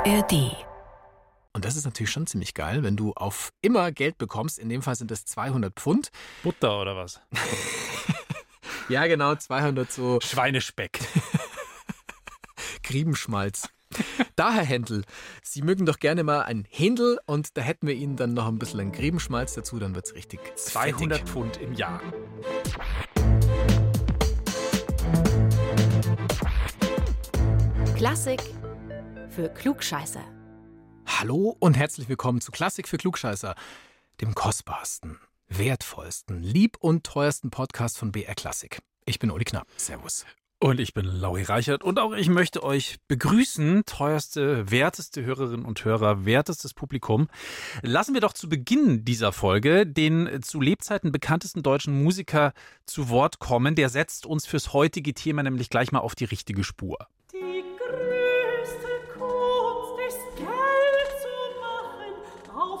ARD. Und das ist natürlich schon ziemlich geil, wenn du auf immer Geld bekommst. In dem Fall sind es 200 Pfund. Butter oder was? Ja, genau, 200 so Schweinespeck. Griebenschmalz. Daher Händel, Sie mögen doch gerne mal ein Händel und da hätten wir Ihnen dann noch ein bisschen ein Griebenschmalz dazu, dann wird's richtig 200 fettig. Pfund im Jahr. Klassik für Klugscheißer. Hallo und herzlich willkommen zu Klassik für Klugscheißer, dem kostbarsten, wertvollsten, lieb und teuersten Podcast von BR Klassik. Ich bin Uli Knapp. Servus. Und ich bin Lauri Reichert und auch ich möchte euch begrüßen, teuerste, werteste Hörerinnen und Hörer, wertestes Publikum. Lassen wir doch zu Beginn dieser Folge den zu Lebzeiten bekanntesten deutschen Musiker zu Wort kommen. Der setzt uns fürs heutige Thema nämlich gleich mal auf die richtige Spur.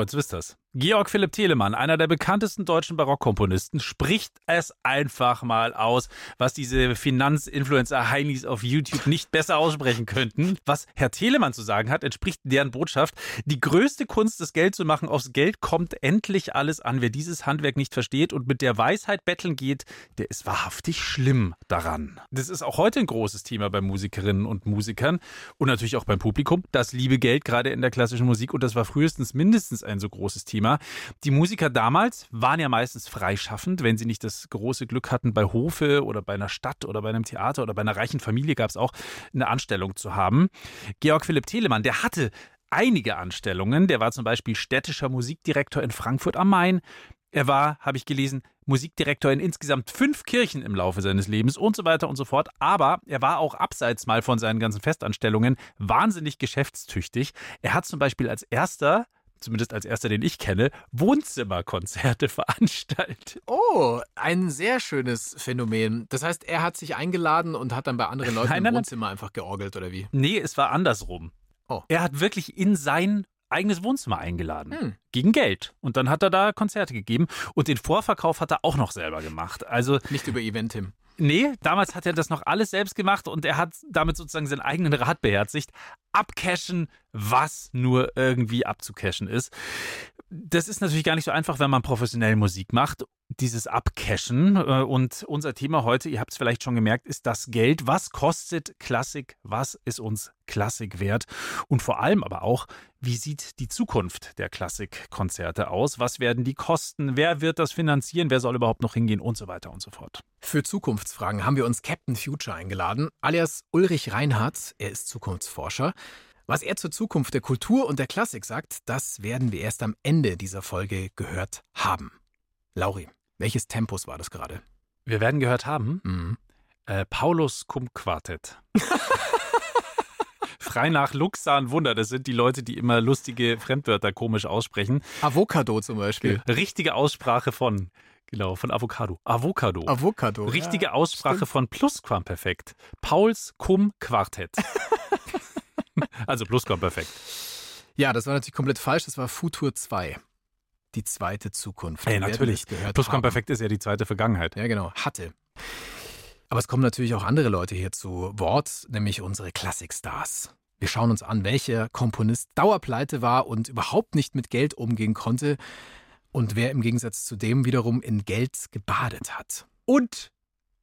Jetzt wisst ihr's. Georg Philipp Telemann, einer der bekanntesten deutschen Barockkomponisten, spricht es einfach mal aus, was diese Finanzinfluencer-Heinis auf YouTube nicht besser aussprechen könnten. Was Herr Telemann zu sagen hat, entspricht deren Botschaft. Die größte Kunst, das Geld zu machen, aufs Geld kommt endlich alles an. Wer dieses Handwerk nicht versteht und mit der Weisheit betteln geht, der ist wahrhaftig schlimm daran. Das ist auch heute ein großes Thema bei Musikerinnen und Musikern und natürlich auch beim Publikum. Das liebe Geld, gerade in der klassischen Musik. Und das war frühestens mindestens ein so großes Thema. Die Musiker damals waren ja meistens freischaffend, wenn sie nicht das große Glück hatten, bei Hofe oder bei einer Stadt oder bei einem Theater oder bei einer reichen Familie gab es auch eine Anstellung zu haben. Georg Philipp Telemann, der hatte einige Anstellungen. Der war zum Beispiel städtischer Musikdirektor in Frankfurt am Main. Er war, habe ich gelesen, Musikdirektor in insgesamt fünf Kirchen im Laufe seines Lebens und so weiter und so fort. Aber er war auch abseits mal von seinen ganzen Festanstellungen wahnsinnig geschäftstüchtig. Er hat zum Beispiel als erster zumindest als erster, den ich kenne, Wohnzimmerkonzerte veranstaltet. Oh, ein sehr schönes Phänomen. Das heißt, er hat sich eingeladen und hat dann bei anderen Leuten Nein, im nein, nein. Wohnzimmer einfach georgelt oder wie? Nee, es war andersrum. Oh. Er hat wirklich in sein eigenes Wohnzimmer eingeladen. Hm. Gegen Geld. Und dann hat er da Konzerte gegeben. Und den Vorverkauf hat er auch noch selber gemacht. Also, Nicht über Eventim. Nee, damals hat er das noch alles selbst gemacht und er hat damit sozusagen seinen eigenen Rat beherzigt. Abcashen, was nur irgendwie abzucashen ist. Das ist natürlich gar nicht so einfach, wenn man professionell Musik macht. Dieses Abcashen. Äh, Und unser Thema heute, ihr habt es vielleicht schon gemerkt, ist das Geld. Was kostet Klassik? Was ist uns Klassik wert? Und vor allem aber auch, wie sieht die Zukunft der Klassikkonzerte aus? Was werden die kosten? Wer wird das finanzieren? Wer soll überhaupt noch hingehen? Und so weiter und so fort. Für Zukunftsfragen haben wir uns Captain Future eingeladen, alias Ulrich Reinhardt. Er ist Zukunftsforscher. Was er zur Zukunft der Kultur und der Klassik sagt, das werden wir erst am Ende dieser Folge gehört haben. Lauri, welches Tempus war das gerade? Wir werden gehört haben, Mhm. äh, Paulus Cum Quartet. Frei nach Luxan Wunder, das sind die Leute, die immer lustige Fremdwörter komisch aussprechen. Avocado zum Beispiel. Richtige Aussprache von, genau, von Avocado. Avocado. Avocado. Richtige ja, Aussprache stimmt. von Plusquamperfekt. Pauls Cum Quartett. also Plusquamperfekt. Ja, das war natürlich komplett falsch. Das war Futur 2. Die zweite Zukunft. Ey, natürlich. es. Plusquamperfekt ist ja die zweite Vergangenheit. Ja, genau. Hatte. Aber es kommen natürlich auch andere Leute hier zu Wort, nämlich unsere Klassikstars. Wir schauen uns an, welcher Komponist Dauerpleite war und überhaupt nicht mit Geld umgehen konnte und wer im Gegensatz zu dem wiederum in Geld gebadet hat. Und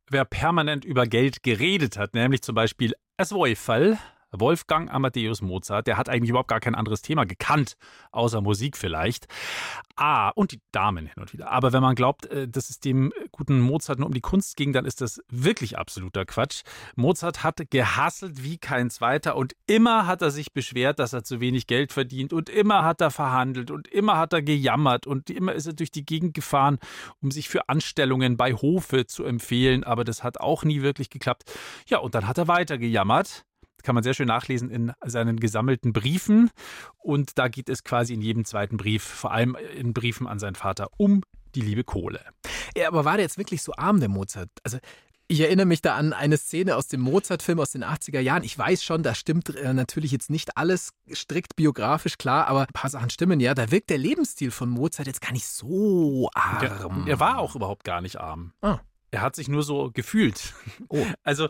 wer permanent über Geld geredet hat, nämlich zum Beispiel Eswoifel, Wolfgang Amadeus Mozart, der hat eigentlich überhaupt gar kein anderes Thema gekannt, außer Musik vielleicht. Ah, und die Damen hin und wieder. Aber wenn man glaubt, äh, dass es dem guten Mozart nur um die Kunst ging, dann ist das wirklich absoluter Quatsch. Mozart hat gehasselt wie kein zweiter und immer hat er sich beschwert, dass er zu wenig Geld verdient und immer hat er verhandelt und immer hat er gejammert und immer ist er durch die Gegend gefahren, um sich für Anstellungen bei Hofe zu empfehlen, aber das hat auch nie wirklich geklappt. Ja, und dann hat er weiter gejammert kann man sehr schön nachlesen in seinen gesammelten Briefen. Und da geht es quasi in jedem zweiten Brief, vor allem in Briefen an seinen Vater, um die liebe Kohle. Ja, aber war der jetzt wirklich so arm, der Mozart? Also ich erinnere mich da an eine Szene aus dem Mozart-Film aus den 80er Jahren. Ich weiß schon, da stimmt äh, natürlich jetzt nicht alles strikt biografisch klar, aber ein paar Sachen stimmen ja. Da wirkt der Lebensstil von Mozart jetzt gar nicht so arm. Er, er war auch überhaupt gar nicht arm. Ah. Er hat sich nur so gefühlt. Oh. Also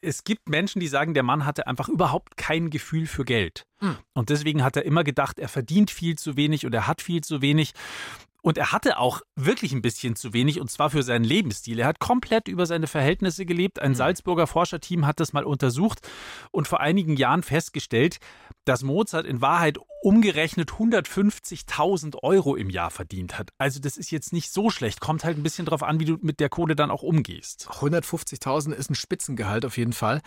es gibt Menschen, die sagen, der Mann hatte einfach überhaupt kein Gefühl für Geld. Hm. Und deswegen hat er immer gedacht, er verdient viel zu wenig und er hat viel zu wenig. Und er hatte auch wirklich ein bisschen zu wenig, und zwar für seinen Lebensstil. Er hat komplett über seine Verhältnisse gelebt. Ein mhm. Salzburger Forscherteam hat das mal untersucht und vor einigen Jahren festgestellt, dass Mozart in Wahrheit umgerechnet 150.000 Euro im Jahr verdient hat. Also das ist jetzt nicht so schlecht. Kommt halt ein bisschen drauf an, wie du mit der Kohle dann auch umgehst. 150.000 ist ein Spitzengehalt auf jeden Fall.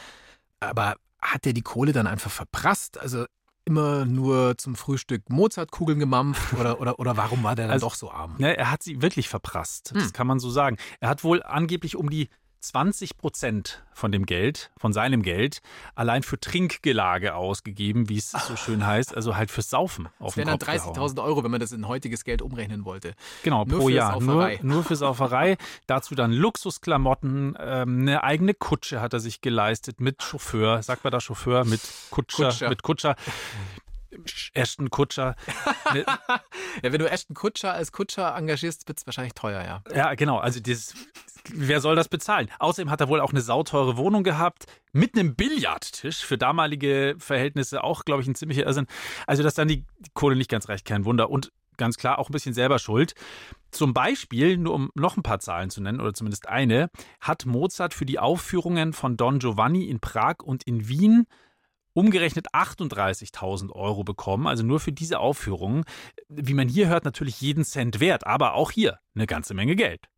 Aber hat er die Kohle dann einfach verprasst? Also immer nur zum Frühstück Mozartkugeln gemampft oder, oder, oder warum war der dann also, doch so arm? Ne, er hat sie wirklich verprasst, das hm. kann man so sagen. Er hat wohl angeblich um die 20 Prozent von dem Geld, von seinem Geld, allein für Trinkgelage ausgegeben, wie es so schön heißt, also halt fürs Saufen. Auf das wären dann 30.000 Euro, wenn man das in heutiges Geld umrechnen wollte. Genau, nur pro Jahr. Nur, nur für Sauferei. Dazu dann Luxusklamotten, ähm, eine eigene Kutsche hat er sich geleistet mit Chauffeur. Sagt man da Chauffeur? Mit Kutscher. Kutscher. Mit Kutscher. Ashton Kutscher. ja, wenn du Ashton Kutscher als Kutscher engagierst, wird es wahrscheinlich teuer, ja. Ja, genau. Also dieses, wer soll das bezahlen? Außerdem hat er wohl auch eine sauteure Wohnung gehabt mit einem Billardtisch. Für damalige Verhältnisse auch, glaube ich, ein ziemlicher Irrsinn. Also, dass dann die Kohle nicht ganz reicht, kein Wunder. Und ganz klar auch ein bisschen selber schuld. Zum Beispiel, nur um noch ein paar Zahlen zu nennen, oder zumindest eine, hat Mozart für die Aufführungen von Don Giovanni in Prag und in Wien umgerechnet 38.000 Euro bekommen, also nur für diese Aufführungen. Wie man hier hört, natürlich jeden Cent wert, aber auch hier eine ganze Menge Geld.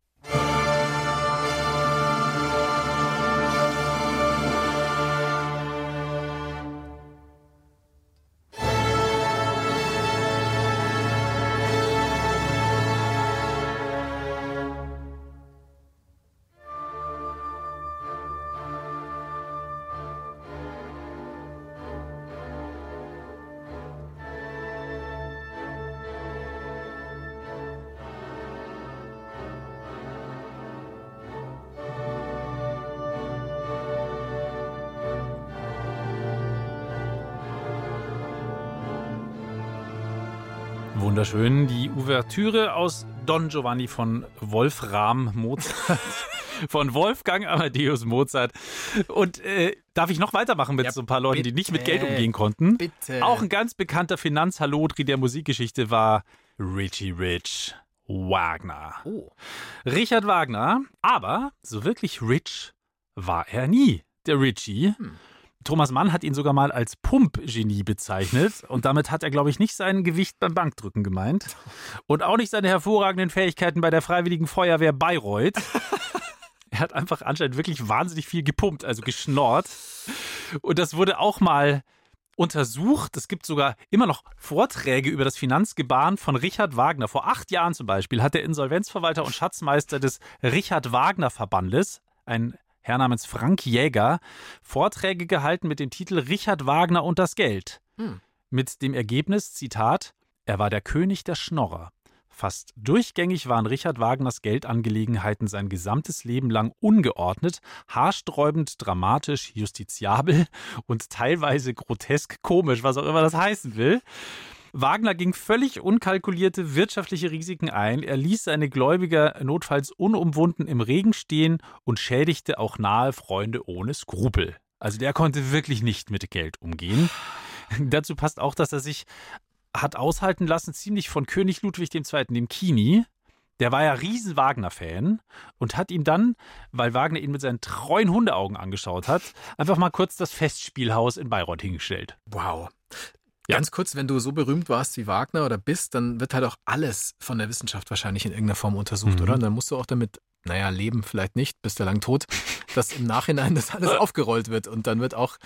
Wunderschön. Die Ouvertüre aus Don Giovanni von Wolfram Mozart. von Wolfgang Amadeus Mozart. Und äh, darf ich noch weitermachen mit ja, so ein paar Leuten, bitte, die nicht mit Geld umgehen konnten? Bitte. Auch ein ganz bekannter Finanzhallodri der Musikgeschichte war Richie Rich Wagner. Oh. Richard Wagner, aber so wirklich rich war er nie, der Richie. Hm. Thomas Mann hat ihn sogar mal als Pumpgenie bezeichnet und damit hat er, glaube ich, nicht sein Gewicht beim Bankdrücken gemeint und auch nicht seine hervorragenden Fähigkeiten bei der Freiwilligen Feuerwehr Bayreuth. er hat einfach anscheinend wirklich wahnsinnig viel gepumpt, also geschnorrt. Und das wurde auch mal untersucht. Es gibt sogar immer noch Vorträge über das Finanzgebaren von Richard Wagner. Vor acht Jahren zum Beispiel hat der Insolvenzverwalter und Schatzmeister des Richard Wagner Verbandes, ein Herr namens Frank Jäger, Vorträge gehalten mit dem Titel Richard Wagner und das Geld. Hm. Mit dem Ergebnis, Zitat, er war der König der Schnorrer. Fast durchgängig waren Richard Wagners Geldangelegenheiten sein gesamtes Leben lang ungeordnet, haarsträubend, dramatisch, justiziabel und teilweise grotesk komisch, was auch immer das heißen will. Wagner ging völlig unkalkulierte wirtschaftliche Risiken ein. Er ließ seine Gläubiger notfalls unumwunden im Regen stehen und schädigte auch nahe Freunde ohne Skrupel. Also der konnte wirklich nicht mit Geld umgehen. Dazu passt auch, dass er sich hat aushalten lassen, ziemlich von König Ludwig II., dem Kini, der war ja riesen Wagner-Fan und hat ihm dann, weil Wagner ihn mit seinen treuen Hundeaugen angeschaut hat, einfach mal kurz das Festspielhaus in Bayreuth hingestellt. Wow. Ja. Ganz kurz, wenn du so berühmt warst wie Wagner oder bist, dann wird halt auch alles von der Wissenschaft wahrscheinlich in irgendeiner Form untersucht, Mhm. oder? Und dann musst du auch damit, naja, leben vielleicht nicht, bist du lang tot, dass im Nachhinein das alles aufgerollt wird und dann wird auch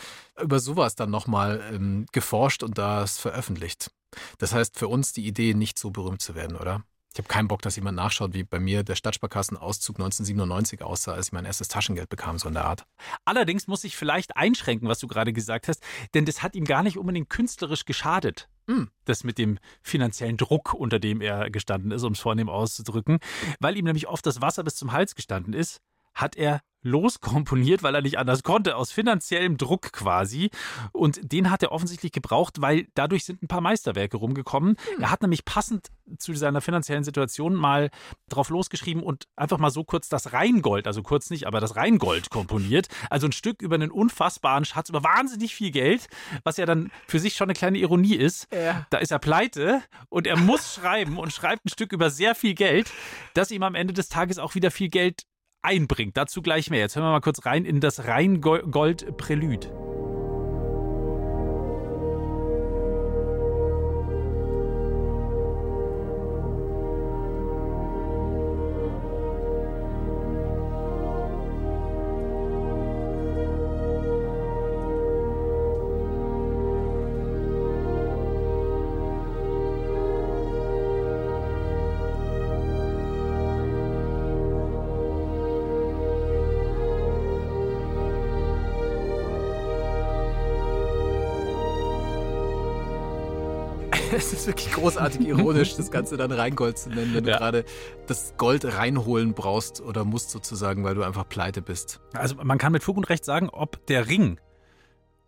über sowas dann nochmal ähm, geforscht und das veröffentlicht. Das heißt für uns die Idee, nicht so berühmt zu werden, oder? Ich habe keinen Bock, dass jemand nachschaut, wie bei mir der Stadtsparkassenauszug 1997 aussah, als ich mein erstes Taschengeld bekam, so in der Art. Allerdings muss ich vielleicht einschränken, was du gerade gesagt hast, denn das hat ihm gar nicht unbedingt künstlerisch geschadet. Hm. Das mit dem finanziellen Druck, unter dem er gestanden ist, um es vornehm auszudrücken. Weil ihm nämlich oft das Wasser bis zum Hals gestanden ist, hat er loskomponiert, weil er nicht anders konnte, aus finanziellem Druck quasi. Und den hat er offensichtlich gebraucht, weil dadurch sind ein paar Meisterwerke rumgekommen. Er hat nämlich passend zu seiner finanziellen Situation mal drauf losgeschrieben und einfach mal so kurz das Rheingold, also kurz nicht, aber das Rheingold komponiert. Also ein Stück über einen unfassbaren Schatz, über wahnsinnig viel Geld, was ja dann für sich schon eine kleine Ironie ist. Ja. Da ist er pleite und er muss schreiben und schreibt ein Stück über sehr viel Geld, das ihm am Ende des Tages auch wieder viel Geld einbringt. Dazu gleich mehr. Jetzt hören wir mal kurz rein in das Rheingold-Prälud. Großartig ironisch, das Ganze dann Rheingold zu nennen, wenn du Ja. gerade das Gold reinholen brauchst oder musst sozusagen, weil du einfach pleite bist. Also man kann mit Fug und Recht sagen, ob der Ring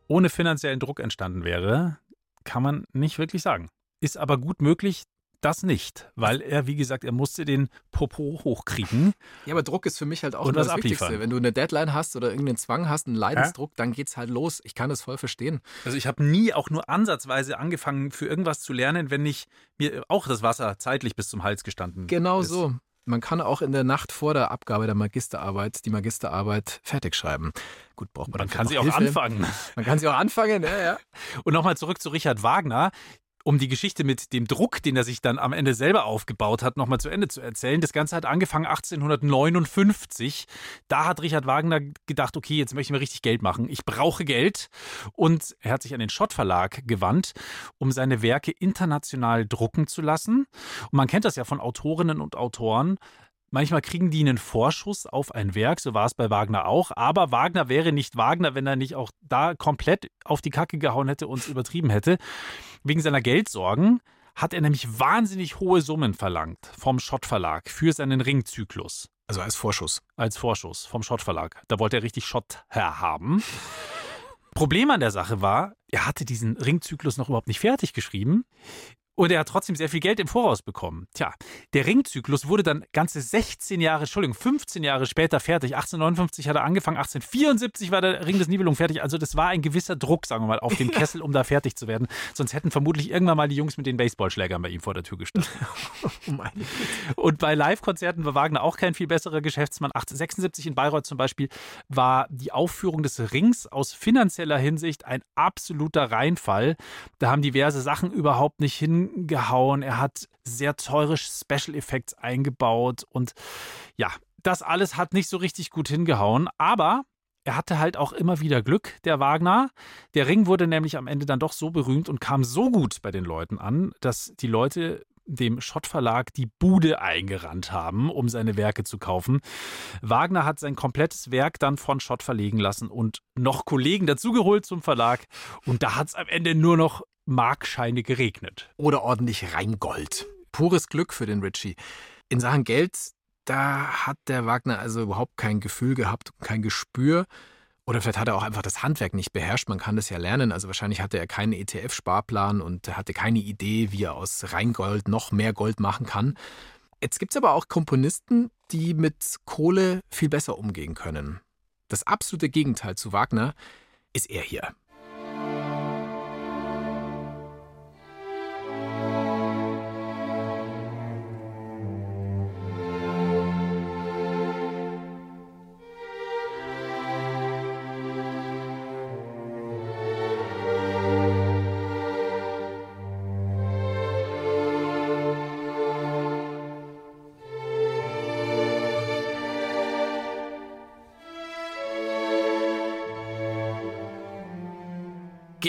ohne finanziellen Druck entstanden wäre, kann man nicht wirklich sagen. Ist aber gut möglich, das nicht, weil er, wie gesagt, er musste den Popo hochkriegen. Ja, aber Druck ist für mich halt auch das Wichtigste. abliefern. Wenn du eine Deadline hast oder irgendeinen Zwang hast, einen Leidensdruck, dann geht's halt los. Ich kann das voll verstehen. Also ich habe nie auch nur ansatzweise angefangen, für irgendwas zu lernen, wenn nicht mir auch das Wasser zeitlich bis zum Hals gestanden Genau ist. so. Man kann auch in der Nacht vor der Abgabe der Magisterarbeit die Magisterarbeit fertig schreiben. Gut, braucht man Man kann sie auch Hilfe. anfangen. Man kann sie auch anfangen, ja, ja. Und nochmal zurück zu Richard Wagner. Um die Geschichte mit dem Druck, den er sich dann am Ende selber aufgebaut hat, nochmal zu Ende zu erzählen. Das Ganze hat angefangen 1859. Da hat Richard Wagner gedacht, okay, jetzt möchte ich mir richtig Geld machen. Ich brauche Geld. Und er hat sich an den Schott Verlag gewandt, um seine Werke international drucken zu lassen. Und man kennt das ja von Autorinnen und Autoren. Manchmal kriegen die einen Vorschuss auf ein Werk, so war es bei Wagner auch. Aber Wagner wäre nicht Wagner, wenn er nicht auch da komplett auf die Kacke gehauen hätte und es übertrieben hätte. Wegen seiner Geldsorgen hat er nämlich wahnsinnig hohe Summen verlangt vom Schott Verlag für seinen Ringzyklus Also als Vorschuss. als Vorschuss vom Schott Verlag. Da wollte er richtig Schott herhaben. Problem an der Sache war, er hatte diesen Ringzyklus noch überhaupt nicht fertig geschrieben. Und er hat trotzdem sehr viel Geld im Voraus bekommen. Tja, der Ringzyklus wurde dann ganze 16 Jahre, Entschuldigung, 15 Jahre später fertig. 1859 hat er angefangen, 1874 war der Ring des Nibelungen fertig. Also das war ein gewisser Druck, sagen wir mal, auf den Kessel, um da fertig zu werden. Sonst hätten vermutlich irgendwann mal die Jungs mit den Baseballschlägern bei ihm vor der Tür gestanden. Oh Und bei Live-Konzerten war Wagner auch kein viel besserer Geschäftsmann. 1876 in Bayreuth zum Beispiel war die Aufführung des Rings aus finanzieller Hinsicht ein absoluter Reinfall. Da haben diverse Sachen überhaupt nicht hingehauen. Er hat sehr teure Special Effects eingebaut und ja, das alles hat nicht so richtig gut hingehauen. Aber er hatte halt auch immer wieder Glück, der Wagner. Der Ring wurde nämlich am Ende dann doch so berühmt und kam so gut bei den Leuten an, dass die Leute dem Schott Verlag die Bude eingerannt haben, um seine Werke zu kaufen. Wagner hat sein komplettes Werk dann von Schott verlegen lassen und noch Kollegen dazugeholt zum Verlag. Und da hat es am Ende nur noch Markscheine geregnet. Oder ordentlich Rheingold. Pures Glück für den Ritchie. In Sachen Geld, da hat der Wagner also überhaupt kein Gefühl gehabt, kein Gespür. Oder vielleicht hat er auch einfach das Handwerk nicht beherrscht. Man kann das ja lernen. Also wahrscheinlich hatte er keinen ETF-Sparplan und hatte keine Idee, wie er aus Rheingold noch mehr Gold machen kann. Jetzt gibt es aber auch Komponisten, die mit Kohle viel besser umgehen können. Das absolute Gegenteil zu Wagner ist er hier.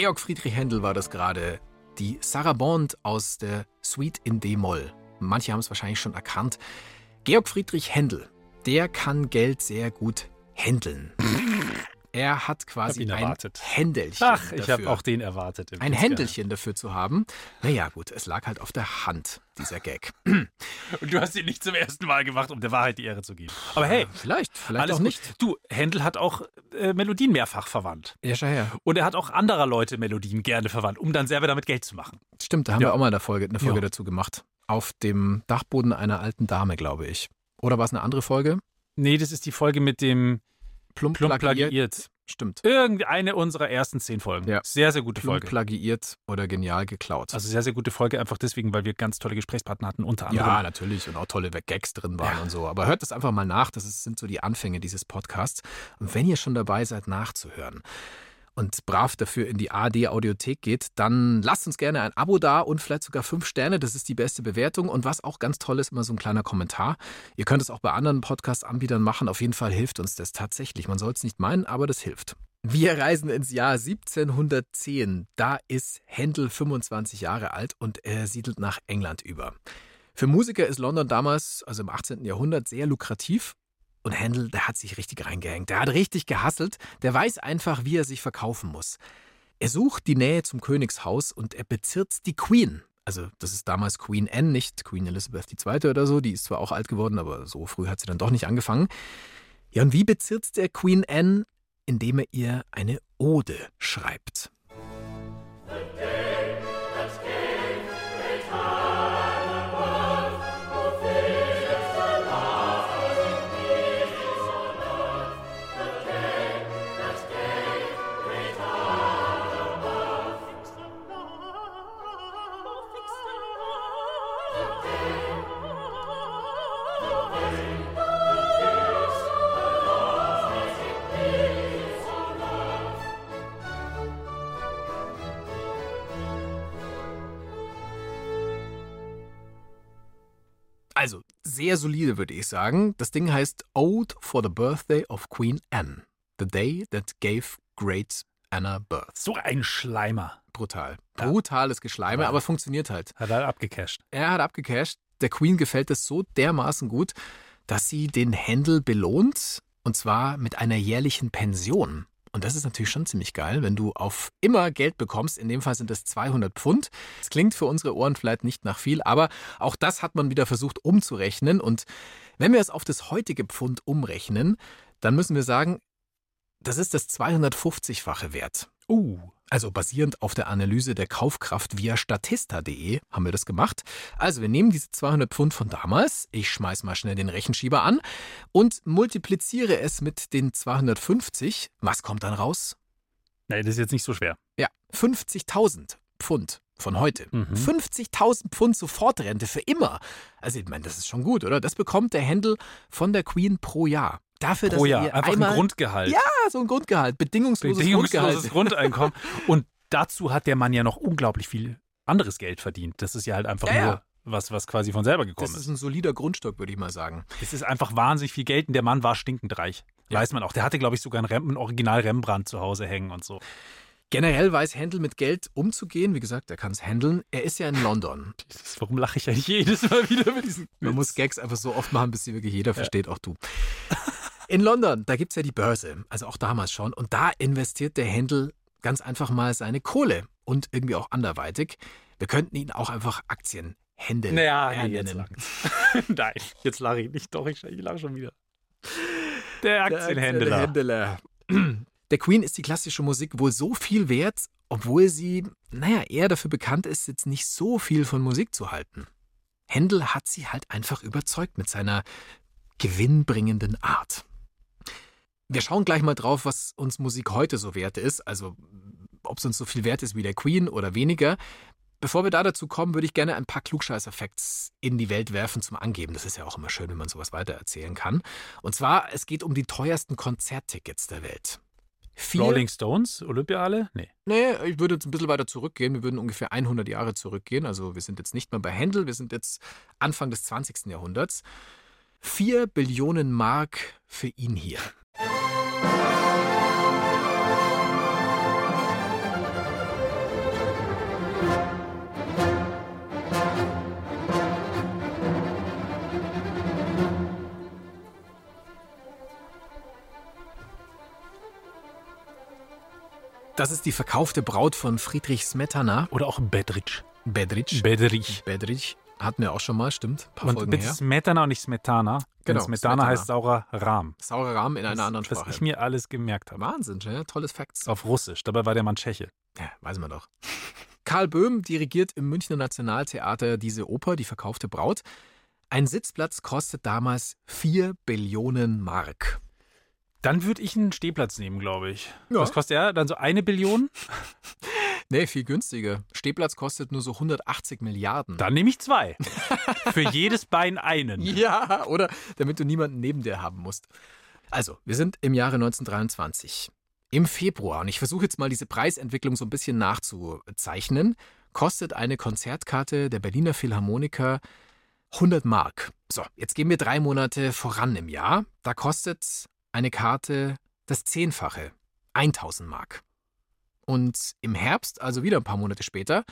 Georg Friedrich Händel war das gerade. Die Sarabande aus der Suite in D-Moll. Manche haben es wahrscheinlich schon erkannt. Georg Friedrich Händel, der kann Geld sehr gut händeln. Er hat quasi ihn ein erwartet. Händelchen. Ach, ich habe auch den erwartet. ein Händelchen dafür zu haben. Naja, gut, es lag halt auf der Hand, dieser Gag. Und du hast ihn nicht zum ersten Mal gemacht, um der Wahrheit die Ehre zu geben. Aber hey, Vielleicht, vielleicht alles auch gut. nicht. Du, Händel hat auch äh, Melodien mehrfach verwandt. Ja, schau her. Und er hat auch anderer Leute Melodien gerne verwandt, um dann selber damit Geld zu machen. Stimmt, da haben Ja. wir auch mal eine Folge, eine Folge Ja. dazu gemacht. Auf dem Dachboden einer alten Dame, glaube ich. Oder war es eine andere Folge? Nee, das ist die Folge mit dem Plump, Plump plagiiert. plagiiert. Stimmt. Irgendeine unserer ersten zehn Folgen. Ja. Sehr, sehr gute Plump Folge. plagiiert oder genial geklaut. Also sehr, sehr gute Folge, einfach deswegen, weil wir ganz tolle Gesprächspartner hatten, unter anderem. ja, natürlich. Und auch tolle Gags drin waren und so. Aber hört das einfach mal nach. Das sind so die Anfänge dieses Podcasts. Und wenn ihr schon dabei seid, nachzuhören und brav dafür in die ARD-Audiothek geht, dann lasst uns gerne ein Abo da und vielleicht sogar fünf Sterne. Das ist die beste Bewertung. Und was auch ganz toll ist, immer so ein kleiner Kommentar. Ihr könnt es auch bei anderen Podcast-Anbietern machen. Auf jeden Fall hilft uns das tatsächlich. Man soll es nicht meinen, aber das hilft. Wir reisen ins Jahr 1710. Da ist Händel 25 Jahre alt und er siedelt nach England über. Für Musiker ist London damals, also im 18. Jahrhundert, sehr lukrativ. Und Händel, der hat sich richtig reingehängt. Der hat richtig gehasselt. Der weiß einfach, wie er sich verkaufen muss. Er sucht die Nähe zum Königshaus und er bezirzt die Queen. Also, das ist damals Queen Anne, nicht Queen Elizabeth II. oder so. Die ist zwar auch alt geworden, aber so früh hat sie dann doch nicht angefangen. Ja, und wie bezirzt er Queen Anne? Indem er ihr eine Ode schreibt. Also, sehr solide, würde ich sagen. Das Ding heißt Ode for the Birthday of Queen Anne. The day that gave great Anna birth. So ein Schleimer. Brutal. Ja. Brutales Geschleime, Ja. aber funktioniert halt. Hat er abgecasht. Er hat abgecasht. Der Queen gefällt es so dermaßen gut, dass sie den Händel belohnt. Und zwar mit einer jährlichen Pension. Und das ist natürlich schon ziemlich geil, wenn du auf immer Geld bekommst. In dem Fall sind es 200 Pfund. Das klingt für unsere Ohren vielleicht nicht nach viel, aber auch das hat man wieder versucht umzurechnen. Und wenn wir es auf das heutige Pfund umrechnen, dann müssen wir sagen, das ist das 250-fache wert. Uh. Also basierend auf der Analyse der Kaufkraft via statista.de haben wir das gemacht. Also wir nehmen diese 200 Pfund von damals, ich schmeiß mal schnell den Rechenschieber an und multipliziere es mit den 250. Was kommt dann raus? Nee, das ist jetzt nicht so schwer. Ja, 50.000 Pfund von heute. Mhm. 50.000 Pfund Sofortrente für immer. Also ich meine, das ist schon gut, oder? Das bekommt der Händel von der Queen pro Jahr. Dafür, Pro dass er Jahr. ihr Einfach einmal ein Grundgehalt. Ja, so ein Grundgehalt, bedingungsloses, Bedingungsloses Grundgehalt. Grundeinkommen. Und dazu hat der Mann ja noch unglaublich viel anderes Geld verdient. Das ist ja halt einfach Ja, ja. nur was, was quasi von selber Das gekommen ist ist. ein solider Grundstock, würde ich mal sagen. Es ist einfach wahnsinnig viel Geld und der Mann war stinkend reich. Ja. Weiß man auch. Der hatte, glaube ich, sogar ein, Rem ein Original Rembrandt zu Hause hängen und so. Generell weiß Händel mit Geld umzugehen. Wie gesagt, er kann es handeln. Er ist ja in London. Jesus, warum lache ich eigentlich jedes Mal wieder mit diesen Man muss Gags einfach so oft machen, bis sie wirklich jeder versteht, auch du. In London, da gibt es ja die Börse, also auch damals schon. Und da investiert der Händel ganz einfach mal seine Kohle und irgendwie auch anderweitig. Wir könnten ihn auch einfach Aktienhändel Naja, nee, jetzt. Nein, jetzt lache ich nicht. Doch, ich, lache schon wieder. Der Aktienhändler. Aktienhändler. Der Queen ist die klassische Musik wohl so viel wert, obwohl sie, naja, eher dafür bekannt ist, jetzt nicht so viel von Musik zu halten. Händel hat sie halt einfach überzeugt mit seiner gewinnbringenden Art. Wir schauen gleich mal drauf, was uns Musik heute so wert ist, also ob es uns so viel wert ist wie der Queen oder weniger. Bevor wir da dazu kommen, würde ich gerne ein paar Klugscheißer-Facts in die Welt werfen zum Angeben. Das ist ja auch immer schön, wenn man sowas weitererzählen kann. Und zwar, es geht um die teuersten Konzerttickets der Welt. Vier, Rolling Stones, Olympiale? Nee. Nee, ich würde jetzt ein bisschen weiter zurückgehen. Wir würden ungefähr 100 Jahre zurückgehen. Also wir sind jetzt nicht mehr bei Händel, wir sind jetzt Anfang des 20. Jahrhunderts. Vier Billionen Mark für ihn hier. Das ist die verkaufte Braut von Friedrich Smetana. Oder auch Bedrich. Bedrich. Bedrich. Bedrich. Hatten wir auch schon mal, stimmt. Ein paar Und Folgen bitte her. Smetana und nicht Smetana. Denn Genau, Smetana Smetana. heißt saurer Rahm. Saurer Rahmen in einer Das- anderen Was Sprache. ich mir alles gemerkt habe. Wahnsinn, ja? tolles Facts. Auf Russisch. Dabei war der Mann Tscheche. Ja, weiß man doch. Karl Böhm dirigiert im Münchner Nationaltheater diese Oper, die verkaufte Braut. Ein Sitzplatz kostet damals 4 Billionen Mark. Dann würde ich einen Stehplatz nehmen, glaube ich. Ja. Was kostet er? Dann so eine Billion? Nee, viel günstiger. Stehplatz kostet nur so 180 Milliarden. Dann nehme ich zwei. Für jedes Bein einen. Ja, oder damit du niemanden neben dir haben musst. Also, wir sind im Jahre 1923. Im Februar, und ich versuche jetzt mal diese Preisentwicklung so ein bisschen nachzuzeichnen, kostet eine Konzertkarte der Berliner Philharmoniker 100 Mark. So, jetzt gehen wir drei Monate voran im Jahr. Da kostet eine Karte das Zehnfache, 1000 Mark. Und im Herbst, also wieder ein paar Monate später,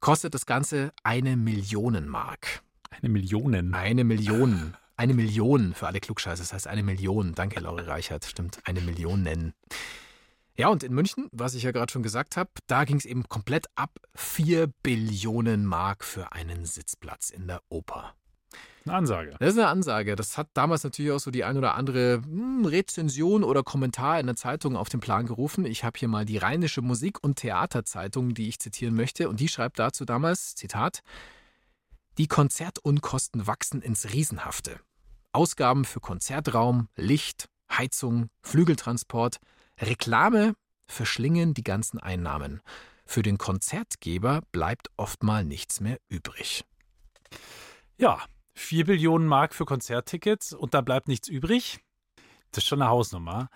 kostet das Ganze eine Million Mark. Eine Million. Eine Million. Eine Million für alle Klugscheiße. Das heißt eine Million. Danke, Laure Reichert. Stimmt, eine Million nennen. Ja, und in München, was ich ja gerade schon gesagt habe, da ging es eben komplett ab. 4 Billionen Mark für einen Sitzplatz in der Oper. Eine Ansage. Das ist eine Ansage. Das hat damals natürlich auch so die ein oder andere hm, Rezension oder Kommentar in der Zeitung auf den Plan gerufen. Ich habe hier mal die Rheinische Musik- und Theaterzeitung, die ich zitieren möchte. Und die schreibt dazu damals, Zitat, die Konzertunkosten wachsen ins Riesenhafte. Ausgaben für Konzertraum, Licht, Heizung, Flügeltransport, Reklame verschlingen die ganzen Einnahmen. Für den Konzertgeber bleibt oft mal nichts mehr übrig. Ja, 4 Billionen Mark für Konzerttickets und da bleibt nichts übrig. Das ist schon eine Hausnummer.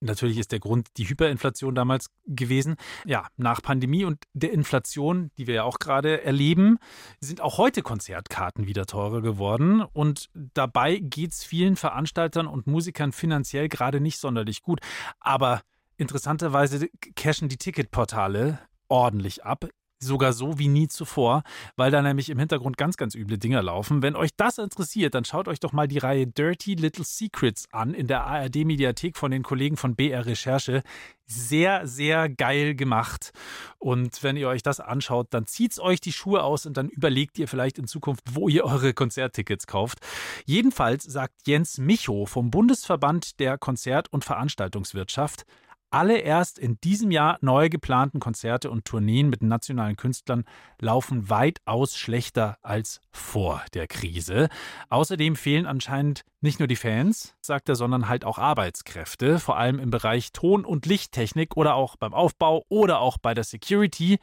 Natürlich ist der Grund die Hyperinflation damals gewesen. Ja, nach Pandemie und der Inflation, die wir ja auch gerade erleben, sind auch heute Konzertkarten wieder teurer geworden. Und dabei geht es vielen Veranstaltern und Musikern finanziell gerade nicht sonderlich gut. Aber interessanterweise cashen die Ticketportale ordentlich ab. Sogar so wie nie zuvor, weil da nämlich im Hintergrund ganz, ganz üble Dinger laufen. Wenn euch das interessiert, dann schaut euch doch mal die Reihe Dirty Little Secrets an in der ARD-Mediathek von den Kollegen von BR Recherche. Sehr, sehr geil gemacht. Und wenn ihr euch das anschaut, dann zieht's euch die Schuhe aus und dann überlegt ihr vielleicht in Zukunft, wo ihr eure Konzerttickets kauft. Jedenfalls sagt Jens Micho vom Bundesverband der Konzert- und Veranstaltungswirtschaft, alle erst in diesem Jahr neu geplanten Konzerte und Tourneen mit nationalen Künstlern laufen weitaus schlechter als vor der Krise. Außerdem fehlen anscheinend nicht nur die Fans, sagt er, sondern halt auch Arbeitskräfte, vor allem im Bereich Ton- und Lichttechnik oder auch beim Aufbau oder auch bei der Security.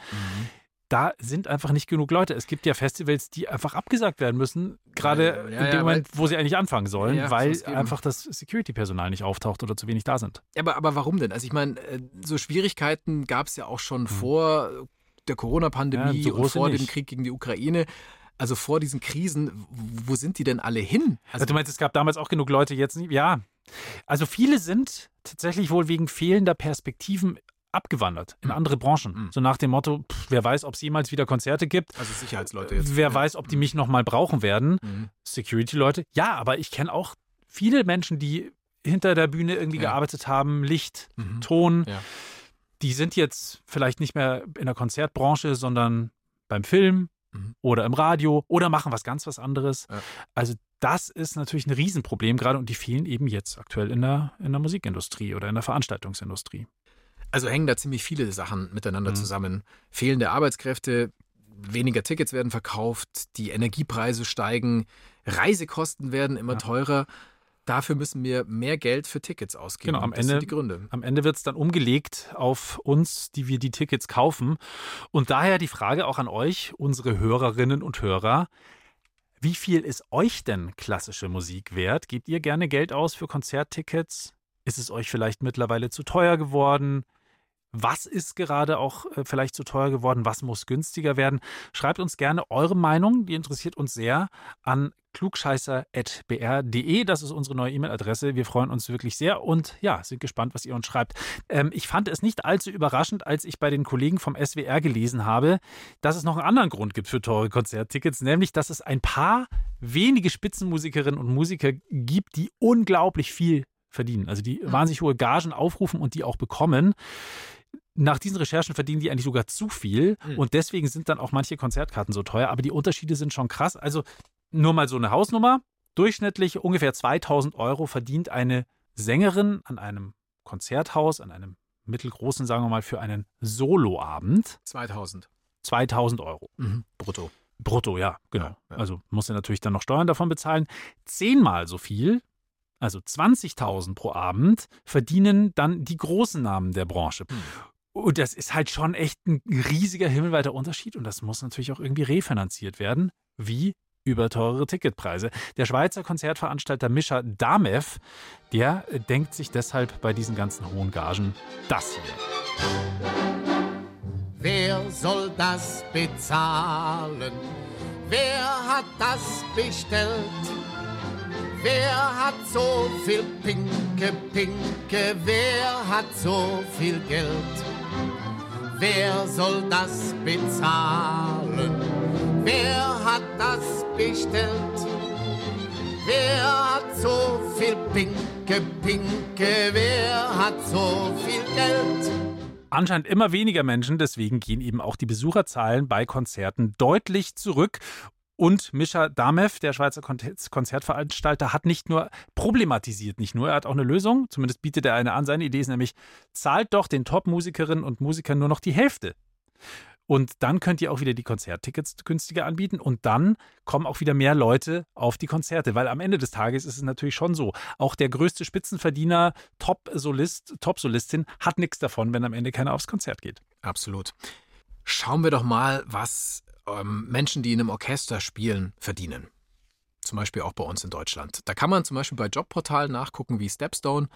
Da sind einfach nicht genug Leute. Es gibt ja Festivals, die einfach abgesagt werden müssen, gerade Ja, in ja, dem Moment, weil- wo sie eigentlich anfangen sollen, Ja, weil einfach das Security-Personal nicht auftaucht oder zu wenig da sind. Ja, aber, aber warum denn? Also ich meine, äh, so Schwierigkeiten gab es ja auch schon vor der Corona-Pandemie Hm. Ja, so und vor dem. Krieg gegen die Ukraine. Also vor diesen Krisen, wo sind die denn alle hin? Also du meinst, es gab damals auch genug Leute jetzt nicht? Ja. Also viele sind tatsächlich wohl wegen fehlender Perspektiven abgewandert in Mhm. andere Branchen. Mhm. So nach dem Motto, pff, wer weiß, ob es jemals wieder Konzerte gibt. also Sicherheitsleute jetzt. Wer weiß, ob die mich nochmal brauchen werden. Mhm. Security-Leute. Ja, aber ich kenne auch viele Menschen, die hinter der Bühne irgendwie Ja. gearbeitet haben, Licht, Mhm. Ton. Ja. Die sind jetzt vielleicht nicht mehr in der Konzertbranche, sondern beim Film Mhm. oder im Radio oder machen was ganz was anderes. Ja. Also das ist natürlich ein Riesenproblem gerade und die fehlen eben jetzt aktuell in der, in der Musikindustrie oder in der Veranstaltungsindustrie. Also hängen da ziemlich viele Sachen miteinander Mhm. zusammen. Fehlende Arbeitskräfte, weniger Tickets werden verkauft, die Energiepreise steigen, Reisekosten werden immer Ja. teurer. Dafür müssen wir mehr Geld für Tickets ausgeben. Genau, am das Ende- sind die Gründe. Am Ende wird es dann umgelegt auf uns, die wir die Tickets kaufen. Und daher die Frage auch an euch, unsere Hörerinnen und Hörer. Wie viel ist euch denn klassische Musik wert? Gebt ihr gerne Geld aus für Konzerttickets? Ist es euch vielleicht mittlerweile zu teuer geworden? Was ist gerade auch äh, vielleicht zu teuer geworden? Was muss günstiger werden? Schreibt uns gerne eure Meinung, die interessiert uns sehr, an klugscheißer.br.de. Das ist unsere neue E-Mail-Adresse. Wir freuen uns wirklich sehr und ja, sind gespannt, was ihr uns schreibt. Ähm, ich fand es nicht allzu überraschend, als ich bei den Kollegen vom SWR gelesen habe, dass es noch einen anderen Grund gibt für teure Konzerttickets, nämlich dass es ein paar wenige Spitzenmusikerinnen und Musiker gibt, die unglaublich viel verdienen. Also die wahnsinnig hohe Gagen aufrufen und die auch bekommen. Nach diesen Recherchen verdienen die eigentlich sogar zu viel Hm. und deswegen sind dann auch manche Konzertkarten so teuer. Aber die Unterschiede sind schon krass. Also nur mal so eine Hausnummer. Durchschnittlich ungefähr 2000 Euro verdient eine Sängerin an einem Konzerthaus, an einem mittelgroßen, sagen wir mal, für einen Soloabend. 2000 2000 Euro. mhm. brutto. Brutto, ja, genau. Ja, ja. Also muss er natürlich dann noch Steuern davon bezahlen. Zehnmal so viel, also 20.000 pro Abend, verdienen dann die großen Namen der Branche. Hm. Und das ist halt schon echt ein riesiger himmelweiter Unterschied und das muss natürlich auch irgendwie refinanziert werden, wie über teurere Ticketpreise. Der Schweizer Konzertveranstalter Mischa Damev, der denkt sich deshalb bei diesen ganzen hohen Gagen das hier. Wer soll das bezahlen? Wer hat das bestellt? Wer hat so viel Pinke, Pinke? Wer hat so viel Geld? Wer soll das bezahlen? Wer hat das bestellt? Wer hat so viel Pinke, Pinke? Wer hat so viel Geld? anscheinend immer weniger Menschen, deswegen gehen eben auch die Besucherzahlen bei Konzerten deutlich zurück. Und Mischa Damev, der Schweizer Kon Konzertveranstalter, hat nicht nur problematisiert, nicht nur, er hat auch eine Lösung, zumindest bietet er eine an. Seine Idee ist nämlich, zahlt doch den Top-Musikerinnen und Musikern nur noch die Hälfte. Und dann könnt ihr auch wieder die Konzerttickets günstiger anbieten und dann kommen auch wieder mehr Leute auf die Konzerte, weil am Ende des Tages ist es natürlich schon so, auch der größte Spitzenverdiener, Top-Solist, Top-Solistin hat nichts davon, wenn am Ende keiner aufs Konzert geht. Absolut. Schauen wir doch mal, was ähm, Menschen, die in einem Orchester spielen, verdienen. Zum Beispiel auch bei uns in Deutschland. Da kann man zum Beispiel bei Jobportalen nachgucken wie Stepstone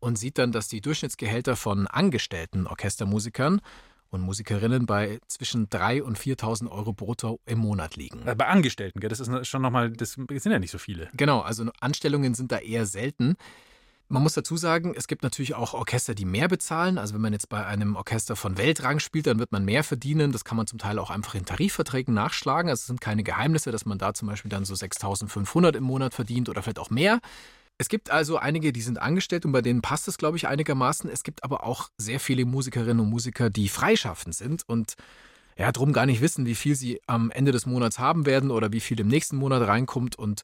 und sieht dann, dass die Durchschnittsgehälter von angestellten Orchestermusikern und Musikerinnen bei zwischen 3.000 und 4.000 Euro brutto im Monat liegen. Äh, Bei Angestellten, gell? das ist schon nochmal, das sind ja nicht so viele. Genau, also Anstellungen sind da eher selten. Man muss dazu sagen, es gibt natürlich auch Orchester, die mehr bezahlen. Also wenn man jetzt bei einem Orchester von Weltrang spielt, dann wird man mehr verdienen. Das kann man zum Teil auch einfach in Tarifverträgen nachschlagen. Also es sind keine Geheimnisse, dass man da zum Beispiel dann so 6.500 im Monat verdient oder vielleicht auch mehr. Es gibt also einige, die sind angestellt und bei denen passt es, glaube ich, einigermaßen. Es gibt aber auch sehr viele Musikerinnen und Musiker, die freischaffend sind und ja, drum gar nicht wissen, wie viel sie am Ende des Monats haben werden oder wie viel im nächsten Monat reinkommt und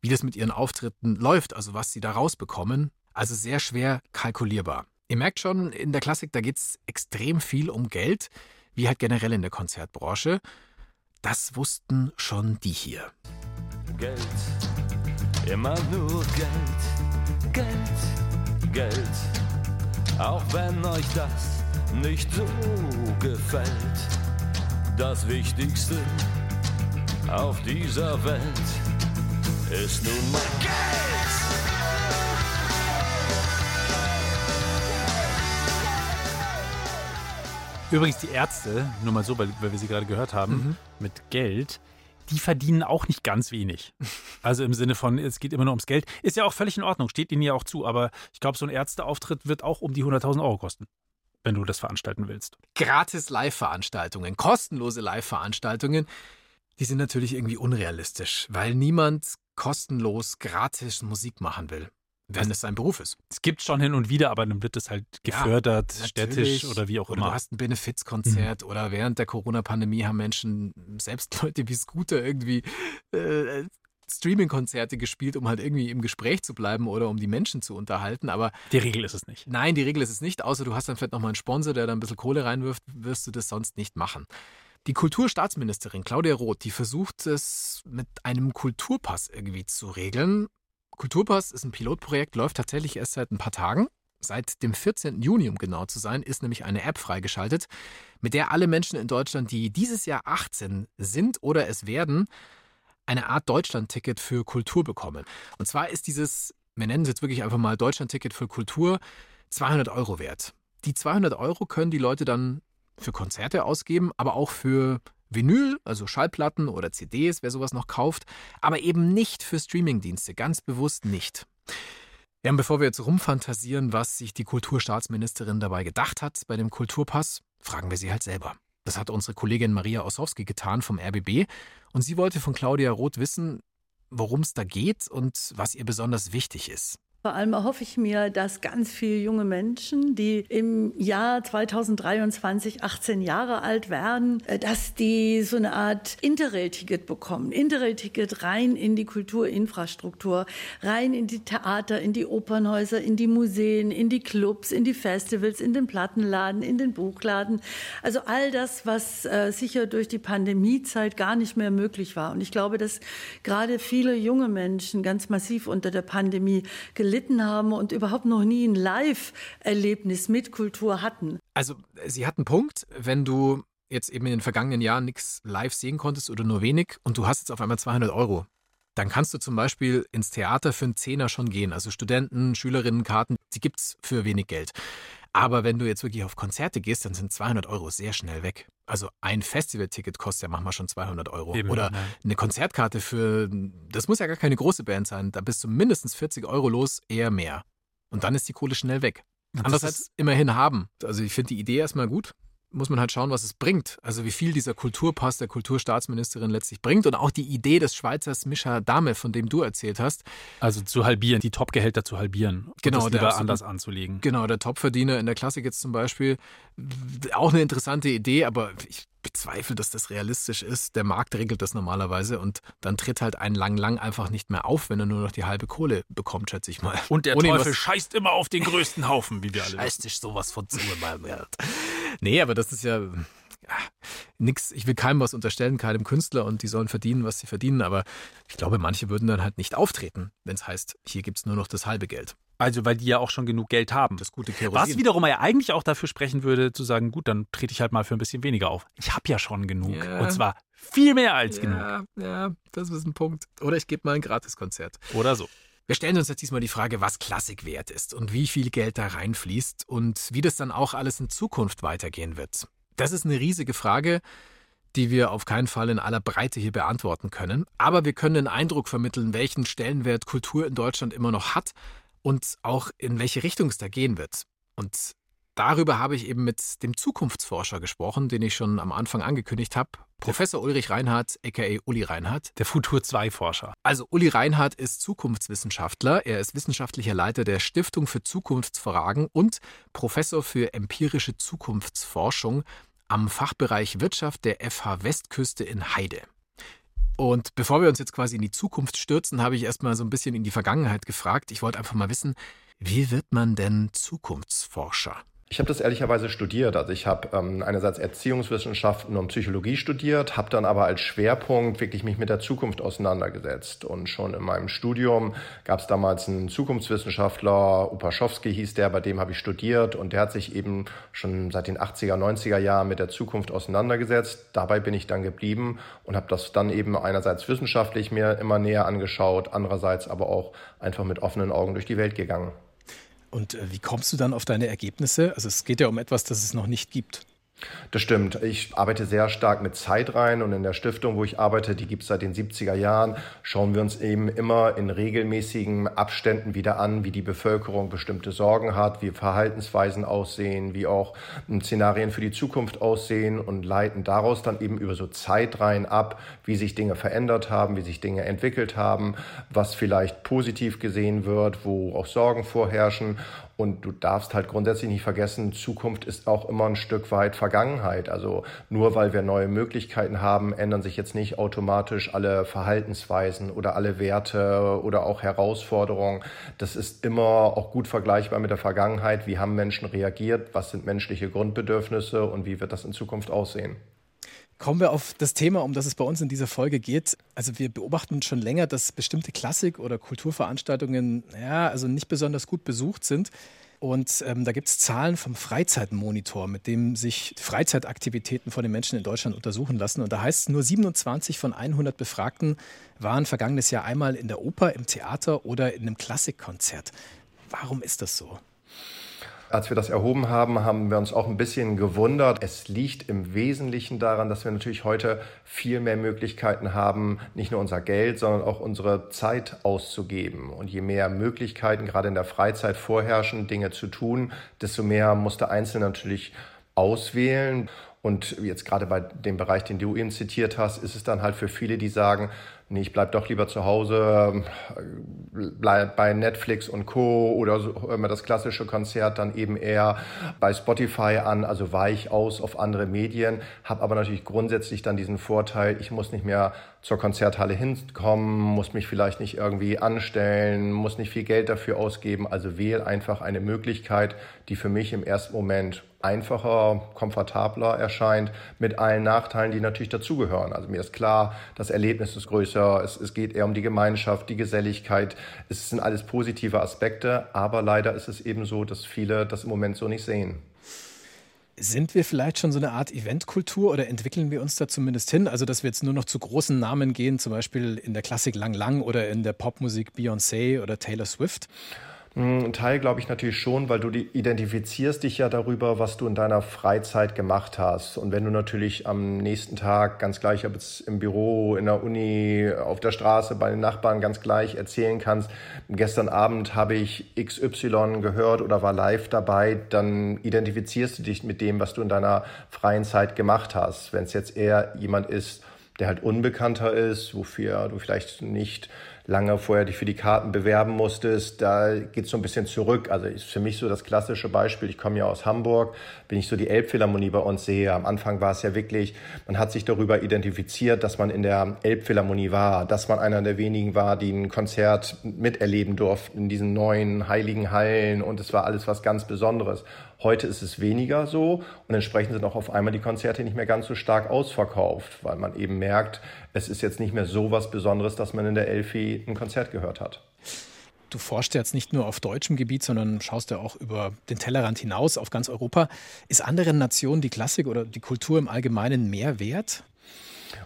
wie das mit ihren Auftritten läuft, also was sie da rausbekommen. Also sehr schwer kalkulierbar. Ihr merkt schon, in der Klassik, da geht es extrem viel um Geld, wie halt generell in der Konzertbranche. Das wussten schon die hier. Geld, immer nur Geld, Geld, Geld. Auch wenn euch das nicht so gefällt. Das Wichtigste auf dieser Welt ist nun mal Geld. Übrigens die Ärzte, nur mal so, weil, weil wir sie gerade gehört haben, mit Geld, die verdienen auch nicht ganz wenig. Also im Sinne von, es geht immer nur ums Geld. Ist ja auch völlig in Ordnung, steht ihnen ja auch zu. Aber ich glaube, so ein Ärzteauftritt wird auch um die 100.000 Euro kosten, wenn du das veranstalten willst. Gratis Live-Veranstaltungen, kostenlose Live-Veranstaltungen, die sind natürlich irgendwie unrealistisch, weil niemand kostenlos gratis Musik machen will, wenn es sein Beruf ist. Es gibt schon hin und wieder, aber dann wird es halt gefördert, städtisch Natürlich. oder wie auch oder immer. Du hast ein Benefizkonzert oder während der Corona-Pandemie haben Menschen, selbst Leute wie Scooter, irgendwie äh, Streaming-Konzerte gespielt, um halt irgendwie im Gespräch zu bleiben oder um die Menschen zu unterhalten. Aber Die Regel ist es nicht. nein, die Regel ist es nicht, außer du hast dann vielleicht nochmal einen Sponsor, der da ein bisschen Kohle reinwirft, wirst du das sonst nicht machen. Die Kulturstaatsministerin Claudia Roth, die versucht es mit einem Kulturpass irgendwie zu regeln. Kulturpass ist ein Pilotprojekt, läuft tatsächlich erst seit ein paar Tagen. Seit dem 14. Juni, um genau zu sein, ist nämlich eine App freigeschaltet, mit der alle Menschen in Deutschland, die dieses Jahr 18 sind oder es werden, eine Art Deutschland-Ticket für Kultur bekommen. Und zwar ist dieses, wir nennen es jetzt wirklich einfach mal Deutschland-Ticket für Kultur, 200 Euro wert. Die 200 Euro können die Leute dann für Konzerte ausgeben, aber auch für Vinyl, also Schallplatten oder CDs, wer sowas noch kauft, aber eben nicht für Streamingdienste, ganz bewusst nicht. Ja, und bevor wir jetzt rumfantasieren, was sich die Kulturstaatsministerin dabei gedacht hat bei dem Kulturpass, fragen wir sie halt selber. Das hat unsere Kollegin Maria Ossowski getan vom RBB und sie wollte von Claudia Roth wissen, worum es da geht und was ihr besonders wichtig ist. Vor allem erhoffe ich mir, dass ganz viele junge Menschen, die im Jahr 2023 18 Jahre alt werden, äh, dass die so eine Art Interrail-Ticket bekommen. Interrail-Ticket rein in die Kulturinfrastruktur, rein in die Theater, in die Opernhäuser, in die Museen, in die Clubs, in die Festivals, in den Plattenladen, in den Buchladen. Also all das, was äh, sicher durch die Pandemiezeit gar nicht mehr möglich war. Und ich glaube, dass gerade viele junge Menschen ganz massiv unter der Pandemie gelitten gelitten haben und überhaupt noch nie ein Live-Erlebnis mit Kultur hatten. Also, Sie hatten einen Punkt, wenn du jetzt eben in den vergangenen Jahren nichts live sehen konntest oder nur wenig und du hast jetzt auf einmal 200 Euro. Dann kannst du zum Beispiel ins Theater für einen Zehner schon gehen. Also Studenten, Schülerinnenkarten, die gibt es für wenig Geld. Aber wenn du jetzt wirklich auf Konzerte gehst, dann sind 200 Euro sehr schnell weg. Also ein Festivalticket kostet ja manchmal schon 200 Euro. Eben, Oder ja. eine Konzertkarte für, das muss ja gar keine große Band sein, da bist du mindestens 40 Euro los, eher mehr. Und dann ist die Kohle schnell weg. Andererseits immerhin haben. Also ich finde die Idee erstmal gut muss man halt schauen, was es bringt. Also wie viel dieser Kulturpass der Kulturstaatsministerin letztlich bringt und auch die Idee des Schweizers Mischa Dame, von dem du erzählt hast. Also zu halbieren, die Topgehälter zu halbieren. Genau, und das lieber anders anzulegen. Genau, der Topverdiener in der Klassik jetzt zum Beispiel. Auch eine interessante Idee, aber ich bezweifle, dass das realistisch ist. Der Markt regelt das normalerweise und dann tritt halt ein Lang Lang einfach nicht mehr auf, wenn er nur noch die halbe Kohle bekommt, schätze ich mal. Und der Ohne Teufel scheißt immer auf den größten Haufen, wie wir alle Scheißt dich sowas von zu, mein Geld. Nee, aber das ist ja, ja nix. Ich will keinem was unterstellen, keinem Künstler und die sollen verdienen, was sie verdienen. Aber ich glaube, manche würden dann halt nicht auftreten, wenn es heißt, hier gibt es nur noch das halbe Geld. Also, weil die ja auch schon genug Geld haben. Das gute Kerosin. Was wiederum ja eigentlich auch dafür sprechen würde, zu sagen, gut, dann trete ich halt mal für ein bisschen weniger auf. Ich habe ja schon genug. Ja. Und zwar viel mehr als ja, genug. Ja, das ist ein Punkt. Oder ich gebe mal ein Gratiskonzert. Oder so. Wir stellen uns jetzt diesmal die Frage, was Klassik wert ist und wie viel Geld da reinfließt und wie das dann auch alles in Zukunft weitergehen wird. Das ist eine riesige Frage, die wir auf keinen Fall in aller Breite hier beantworten können. Aber wir können einen Eindruck vermitteln, welchen Stellenwert Kultur in Deutschland immer noch hat und auch in welche Richtung es da gehen wird. Und darüber habe ich eben mit dem Zukunftsforscher gesprochen, den ich schon am Anfang angekündigt habe. Professor Ulrich Reinhardt, aka Uli Reinhardt. Der Futur 2 Forscher. Also Uli Reinhardt ist Zukunftswissenschaftler. Er ist wissenschaftlicher Leiter der Stiftung für Zukunftsfragen und Professor für empirische Zukunftsforschung am Fachbereich Wirtschaft der FH Westküste in Heide. Und bevor wir uns jetzt quasi in die Zukunft stürzen, habe ich erstmal so ein bisschen in die Vergangenheit gefragt. Ich wollte einfach mal wissen, wie wird man denn Zukunftsforscher? Ich habe das ehrlicherweise studiert. Also ich habe ähm, einerseits Erziehungswissenschaften und Psychologie studiert, habe dann aber als Schwerpunkt wirklich mich mit der Zukunft auseinandergesetzt. Und schon in meinem Studium gab es damals einen Zukunftswissenschaftler, Upaschowski hieß der, bei dem habe ich studiert und der hat sich eben schon seit den 80er, 90er Jahren mit der Zukunft auseinandergesetzt. Dabei bin ich dann geblieben und habe das dann eben einerseits wissenschaftlich mir immer näher angeschaut, andererseits aber auch einfach mit offenen Augen durch die Welt gegangen. Und äh, wie kommst du dann auf deine Ergebnisse? Also es geht ja um etwas, das es noch nicht gibt. Das stimmt. Ich arbeite sehr stark mit Zeit rein und in der Stiftung, wo ich arbeite, die gibt es seit den 70er Jahren, schauen wir uns eben immer in regelmäßigen Abständen wieder an, wie die Bevölkerung bestimmte Sorgen hat, wie Verhaltensweisen aussehen, wie auch Szenarien für die Zukunft aussehen und leiten daraus dann eben über so Zeitreihen ab, wie sich Dinge verändert haben, wie sich Dinge entwickelt haben, was vielleicht positiv gesehen wird, wo auch Sorgen vorherrschen und du darfst halt grundsätzlich nicht vergessen, Zukunft ist auch immer ein Stück weit Vergangenheit. Also nur weil wir neue Möglichkeiten haben, ändern sich jetzt nicht automatisch alle Verhaltensweisen oder alle Werte oder auch Herausforderungen. Das ist immer auch gut vergleichbar mit der Vergangenheit. Wie haben Menschen reagiert? Was sind menschliche Grundbedürfnisse und wie wird das in Zukunft aussehen? Kommen wir auf das Thema, um das es bei uns in dieser Folge geht. Also wir beobachten schon länger, dass bestimmte Klassik- oder Kulturveranstaltungen ja, also nicht besonders gut besucht sind. Und ähm, da gibt es Zahlen vom Freizeitmonitor, mit dem sich Freizeitaktivitäten von den Menschen in Deutschland untersuchen lassen. Und da heißt es, nur 27 von 100 Befragten waren vergangenes Jahr einmal in der Oper, im Theater oder in einem Klassikkonzert. Warum ist das so? Als wir das erhoben haben, haben wir uns auch ein bisschen gewundert. Es liegt im Wesentlichen daran, dass wir natürlich heute viel mehr Möglichkeiten haben, nicht nur unser Geld, sondern auch unsere Zeit auszugeben. Und je mehr Möglichkeiten gerade in der Freizeit vorherrschen, Dinge zu tun, desto mehr muss der Einzelne natürlich auswählen. Und jetzt gerade bei dem Bereich, den du eben zitiert hast, ist es dann halt für viele, die sagen, nee, ich bleib doch lieber zu Hause, bleib bei Netflix und Co. oder so, immer das klassische Konzert dann eben eher bei Spotify an, also weich aus auf andere Medien, habe aber natürlich grundsätzlich dann diesen Vorteil, ich muss nicht mehr zur Konzerthalle hinkommen, muss mich vielleicht nicht irgendwie anstellen, muss nicht viel Geld dafür ausgeben, also wähle einfach eine Möglichkeit, die für mich im ersten Moment einfacher, komfortabler erscheint, mit allen Nachteilen, die natürlich dazugehören. Also mir ist klar, das Erlebnis ist größer, es, es geht eher um die Gemeinschaft, die Geselligkeit, es sind alles positive Aspekte, aber leider ist es eben so, dass viele das im Moment so nicht sehen. Sind wir vielleicht schon so eine Art Eventkultur oder entwickeln wir uns da zumindest hin? Also, dass wir jetzt nur noch zu großen Namen gehen, zum Beispiel in der Klassik Lang Lang oder in der Popmusik Beyoncé oder Taylor Swift? Ein Teil glaube ich natürlich schon, weil du identifizierst dich ja darüber, was du in deiner Freizeit gemacht hast. Und wenn du natürlich am nächsten Tag ganz gleich, ob es im Büro, in der Uni, auf der Straße, bei den Nachbarn ganz gleich erzählen kannst, gestern Abend habe ich XY gehört oder war live dabei, dann identifizierst du dich mit dem, was du in deiner freien Zeit gemacht hast. Wenn es jetzt eher jemand ist, der halt unbekannter ist, wofür du vielleicht nicht lange vorher dich für die Karten bewerben musstest, da geht es so ein bisschen zurück. Also ist für mich so das klassische Beispiel, ich komme ja aus Hamburg, wenn ich so die Elbphilharmonie bei uns sehe, am Anfang war es ja wirklich, man hat sich darüber identifiziert, dass man in der Elbphilharmonie war, dass man einer der wenigen war, die ein Konzert miterleben durften in diesen neuen heiligen Hallen und es war alles was ganz Besonderes. Heute ist es weniger so und entsprechend sind auch auf einmal die Konzerte nicht mehr ganz so stark ausverkauft, weil man eben merkt, es ist jetzt nicht mehr so was Besonderes, dass man in der Elfi ein Konzert gehört hat. Du forschst jetzt nicht nur auf deutschem Gebiet, sondern schaust ja auch über den Tellerrand hinaus auf ganz Europa. Ist anderen Nationen die Klassik oder die Kultur im Allgemeinen mehr wert?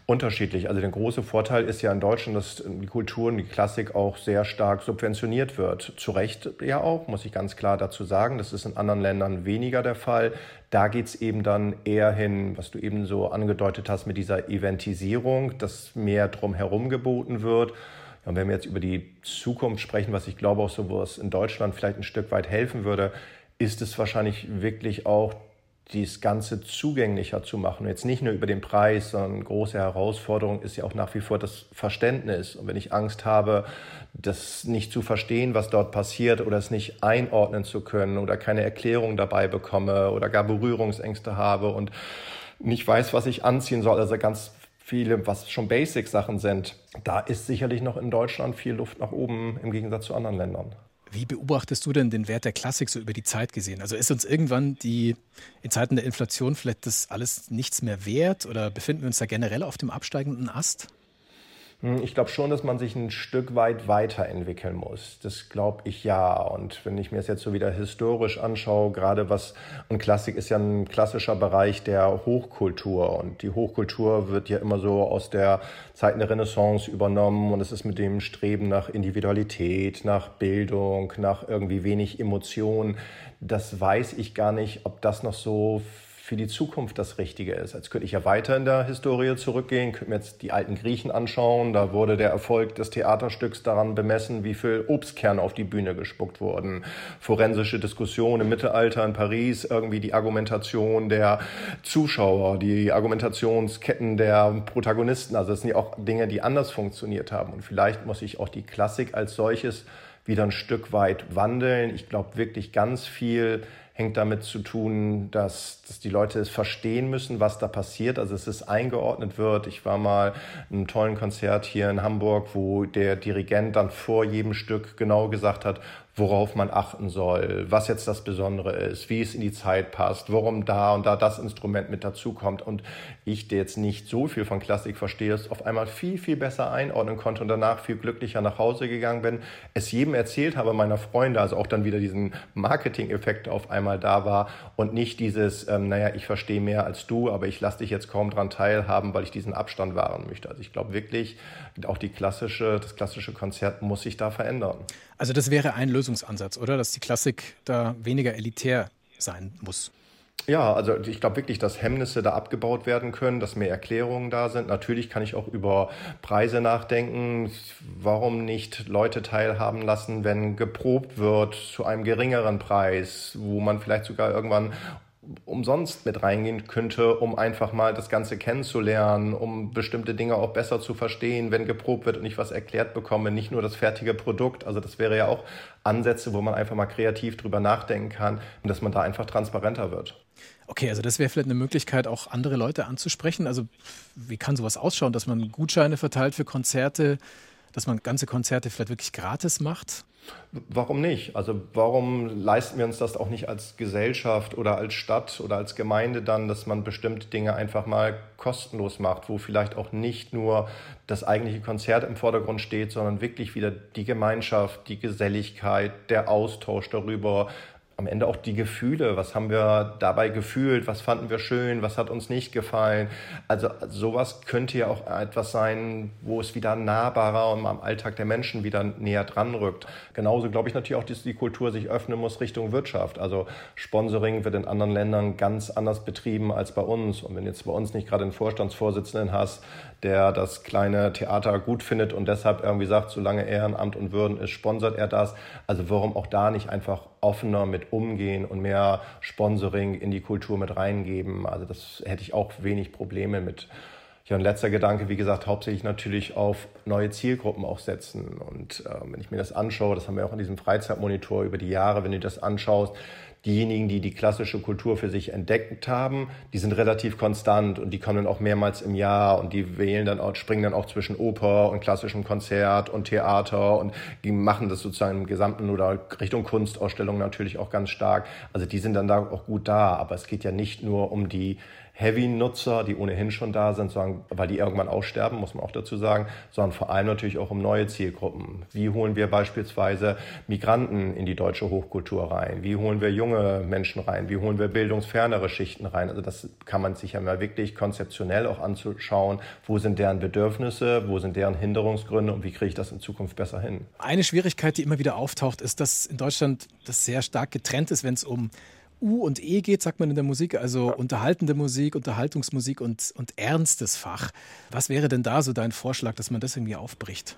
Unterschiedlich. Also der große Vorteil ist ja in Deutschland, dass die Kultur und die Klassik auch sehr stark subventioniert wird. Zu Recht ja auch, muss ich ganz klar dazu sagen. Das ist in anderen Ländern weniger der Fall. Da geht es eben dann eher hin, was du eben so angedeutet hast mit dieser Eventisierung, dass mehr drumherum geboten wird. Und wenn wir jetzt über die Zukunft sprechen, was ich glaube auch so, wo es in Deutschland vielleicht ein Stück weit helfen würde, ist es wahrscheinlich wirklich auch das Ganze zugänglicher zu machen. Jetzt nicht nur über den Preis, sondern große Herausforderung ist ja auch nach wie vor das Verständnis. Und wenn ich Angst habe, das nicht zu verstehen, was dort passiert oder es nicht einordnen zu können oder keine Erklärung dabei bekomme oder gar Berührungsängste habe und nicht weiß, was ich anziehen soll, also ganz viele, was schon Basic-Sachen sind, da ist sicherlich noch in Deutschland viel Luft nach oben im Gegensatz zu anderen Ländern. Wie beobachtest du denn den Wert der Klassik so über die Zeit gesehen? Also ist uns irgendwann die in Zeiten der Inflation vielleicht das alles nichts mehr wert oder befinden wir uns da generell auf dem absteigenden Ast? Hm, ich glaube schon, dass man sich ein Stück weit weiterentwickeln muss. Das glaube ich ja. Und wenn ich mir das jetzt so wieder historisch anschaue, gerade was, und Klassik ist ja ein klassischer Bereich der Hochkultur. Und die Hochkultur wird ja immer so aus der Zeit der Renaissance übernommen. Und es ist mit dem Streben nach Individualität, nach Bildung, nach irgendwie wenig Emotion. Das weiß ich gar nicht, ob das noch so für die Zukunft das Richtige ist. Jetzt könnte ich ja weiter in der Historie zurückgehen, könnte mir jetzt die alten Griechen anschauen. Da wurde der Erfolg des Theaterstücks daran bemessen, wie viel Obstkerne auf die Bühne gespuckt wurden. Forensische Diskussion im Mittelalter in Paris, irgendwie die Argumentation der Zuschauer, die Argumentationsketten der Protagonisten. Also das sind ja auch Dinge, die anders funktioniert haben. Und vielleicht muss ich auch die Klassik als solches wieder ein Stück weit wandeln. Ich glaube wirklich ganz viel hängt damit zu tun, dass, dass die Leute es verstehen müssen, was da passiert. Also es ist eingeordnet wird. Ich war mal in einem tollen Konzert hier in Hamburg, wo der Dirigent dann vor jedem Stück genau gesagt hat, worauf man achten soll, was jetzt das Besondere ist, wie es in die Zeit passt, warum da und da das Instrument mit dazukommt. Und ich, der jetzt nicht so viel von Klassik verstehe, es auf einmal viel, viel besser einordnen konnte und danach viel glücklicher nach Hause gegangen bin, es jedem erzählt habe, meiner Freunde, also auch dann wieder diesen Marketing-Effekt auf einmal da war und nicht dieses, ähm, naja, ich verstehe mehr als du, aber ich lasse dich jetzt kaum dran teilhaben, weil ich diesen Abstand wahren möchte. Also ich glaube wirklich, auch die klassische, das klassische Konzert muss sich da verändern. Also das wäre ein Lösungsansatz, oder? Dass die Klassik da weniger elitär sein muss. Ja, also ich glaube wirklich, dass Hemmnisse da abgebaut werden können, dass mehr Erklärungen da sind. Natürlich kann ich auch über Preise nachdenken. Warum nicht Leute teilhaben lassen, wenn geprobt wird zu einem geringeren Preis, wo man vielleicht sogar irgendwann umsonst mit reingehen könnte, um einfach mal das Ganze kennenzulernen, um bestimmte Dinge auch besser zu verstehen, wenn geprobt wird und ich was erklärt bekomme, nicht nur das fertige Produkt. Also das wäre ja auch Ansätze, wo man einfach mal kreativ drüber nachdenken kann und dass man da einfach transparenter wird. Okay, also das wäre vielleicht eine Möglichkeit, auch andere Leute anzusprechen. Also wie kann sowas ausschauen, dass man Gutscheine verteilt für Konzerte, dass man ganze Konzerte vielleicht wirklich gratis macht? Warum nicht? Also warum leisten wir uns das auch nicht als Gesellschaft oder als Stadt oder als Gemeinde dann, dass man bestimmte Dinge einfach mal kostenlos macht, wo vielleicht auch nicht nur das eigentliche Konzert im Vordergrund steht, sondern wirklich wieder die Gemeinschaft, die Geselligkeit, der Austausch darüber, am Ende auch die Gefühle. Was haben wir dabei gefühlt? Was fanden wir schön? Was hat uns nicht gefallen? Also sowas könnte ja auch etwas sein, wo es wieder nahbarer und am Alltag der Menschen wieder näher dran rückt. Genauso glaube ich natürlich auch, dass die Kultur sich öffnen muss Richtung Wirtschaft. Also Sponsoring wird in anderen Ländern ganz anders betrieben als bei uns. Und wenn jetzt bei uns nicht gerade einen Vorstandsvorsitzenden hast, der das kleine Theater gut findet und deshalb irgendwie sagt, solange Ehrenamt und Würden ist, sponsert er das. Also warum auch da nicht einfach offener mit umgehen und mehr Sponsoring in die Kultur mit reingeben. Also das hätte ich auch wenig Probleme mit. Ja, ein letzter Gedanke, wie gesagt, hauptsächlich natürlich auf neue Zielgruppen auch setzen. Und äh, wenn ich mir das anschaue, das haben wir auch in diesem Freizeitmonitor über die Jahre, wenn du das anschaust, diejenigen, die die klassische Kultur für sich entdeckt haben, die sind relativ konstant und die kommen auch mehrmals im Jahr und die wählen dann auch, springen dann auch zwischen Oper und klassischem Konzert und Theater und die machen das sozusagen im gesamten oder Richtung Kunstausstellung natürlich auch ganz stark. Also die sind dann da auch gut da, aber es geht ja nicht nur um die Heavy-Nutzer, die ohnehin schon da sind, sondern, weil die irgendwann aussterben, muss man auch dazu sagen, sondern vor allem natürlich auch um neue Zielgruppen. Wie holen wir beispielsweise Migranten in die deutsche Hochkultur rein? Wie holen wir junge Menschen rein? Wie holen wir bildungsfernere Schichten rein? Also das kann man sich ja mal wirklich konzeptionell auch anzuschauen. Wo sind deren Bedürfnisse? Wo sind deren Hinderungsgründe? Und wie kriege ich das in Zukunft besser hin? Eine Schwierigkeit, die immer wieder auftaucht, ist, dass in Deutschland das sehr stark getrennt ist, wenn es um U und E geht, sagt man in der Musik, also unterhaltende Musik, Unterhaltungsmusik und, und ernstes Fach. Was wäre denn da so dein Vorschlag, dass man das irgendwie aufbricht?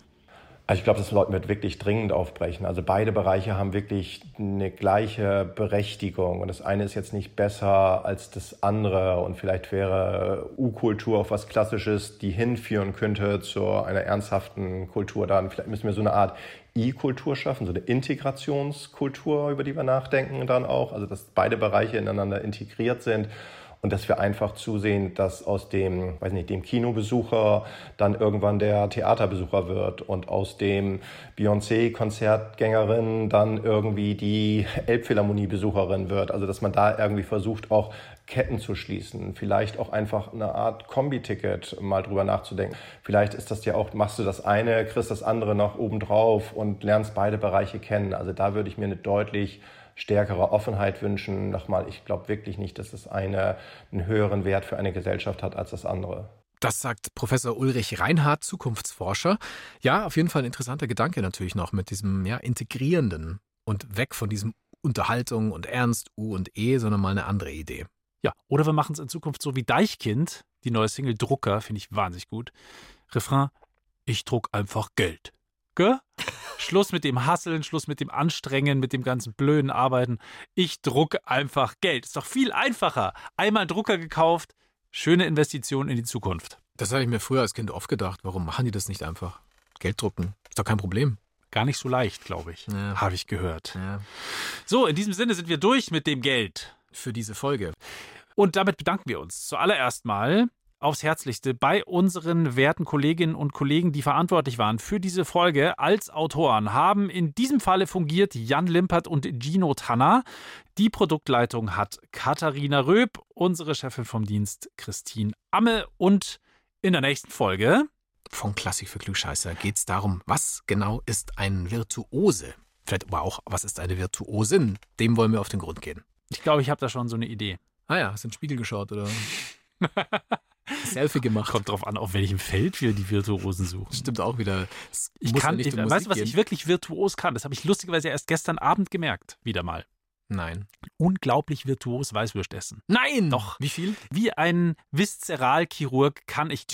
Also ich glaube, das sollten wir wirklich dringend aufbrechen. Also beide Bereiche haben wirklich eine gleiche Berechtigung. Und das eine ist jetzt nicht besser als das andere. Und vielleicht wäre U-Kultur auch was Klassisches, die hinführen könnte zu einer ernsthaften Kultur. Dann vielleicht müssen wir so eine Art I-Kultur schaffen, so eine Integrationskultur, über die wir nachdenken dann auch. Also dass beide Bereiche ineinander integriert sind und dass wir einfach zusehen, dass aus dem, weiß nicht, dem Kinobesucher dann irgendwann der Theaterbesucher wird und aus dem Beyoncé-Konzertgängerin dann irgendwie die Elbphilharmonie-Besucherin wird. Also dass man da irgendwie versucht, auch Ketten zu schließen, vielleicht auch einfach eine Art Kombi-Ticket mal drüber nachzudenken. Vielleicht ist das ja auch, machst du das eine, kriegst das andere noch obendrauf und lernst beide Bereiche kennen. Also da würde ich mir eine deutlich stärkere Offenheit wünschen. Nochmal, ich glaube wirklich nicht, dass das eine einen höheren Wert für eine Gesellschaft hat als das andere. Das sagt Professor Ulrich Reinhardt, Zukunftsforscher. Ja, auf jeden Fall ein interessanter Gedanke natürlich noch mit diesem ja, integrierenden und weg von diesem Unterhaltung und Ernst, U und E, sondern mal eine andere Idee. Ja, oder wir machen es in Zukunft so wie Deichkind, die neue Single Drucker, finde ich wahnsinnig gut. Refrain, ich druck einfach Geld. Gell? Schluss mit dem Hasseln, Schluss mit dem Anstrengen, mit dem ganzen blöden Arbeiten. Ich drucke einfach Geld. Ist doch viel einfacher. Einmal einen Drucker gekauft, schöne Investition in die Zukunft. Das habe ich mir früher als Kind oft gedacht. Warum machen die das nicht einfach? Geld drucken. Ist doch kein Problem. Gar nicht so leicht, glaube ich. Ja. Habe ich gehört. Ja. So, in diesem Sinne sind wir durch mit dem Geld. Für diese Folge. Und damit bedanken wir uns zuallererst mal aufs Herzlichste bei unseren werten Kolleginnen und Kollegen, die verantwortlich waren für diese Folge als Autoren, haben in diesem Falle fungiert Jan Limpert und Gino Tanner. Die Produktleitung hat Katharina Röb, unsere Chefin vom Dienst Christine Amme und in der nächsten Folge von Klassik für Klugscheißer geht es darum, was genau ist ein Virtuose? Vielleicht aber auch, was ist eine Virtuosin? Dem wollen wir auf den Grund gehen. Ich glaube, ich habe da schon so eine Idee. Ah ja, hast du in den Spiegel geschaut oder Selfie gemacht? Kommt drauf an, auf welchem Feld wir die Virtuosen suchen. Stimmt auch wieder. Es Ich muss ja kann, nicht ich, um weißt du, was Musik ich gehen. wirklich virtuos kann? Das habe ich lustigerweise erst gestern Abend gemerkt. Wieder mal. Nein. Unglaublich virtuos Weißwürst essen. Nein! Doch. Wie viel? Wie ein Viszeralchirurg kann ich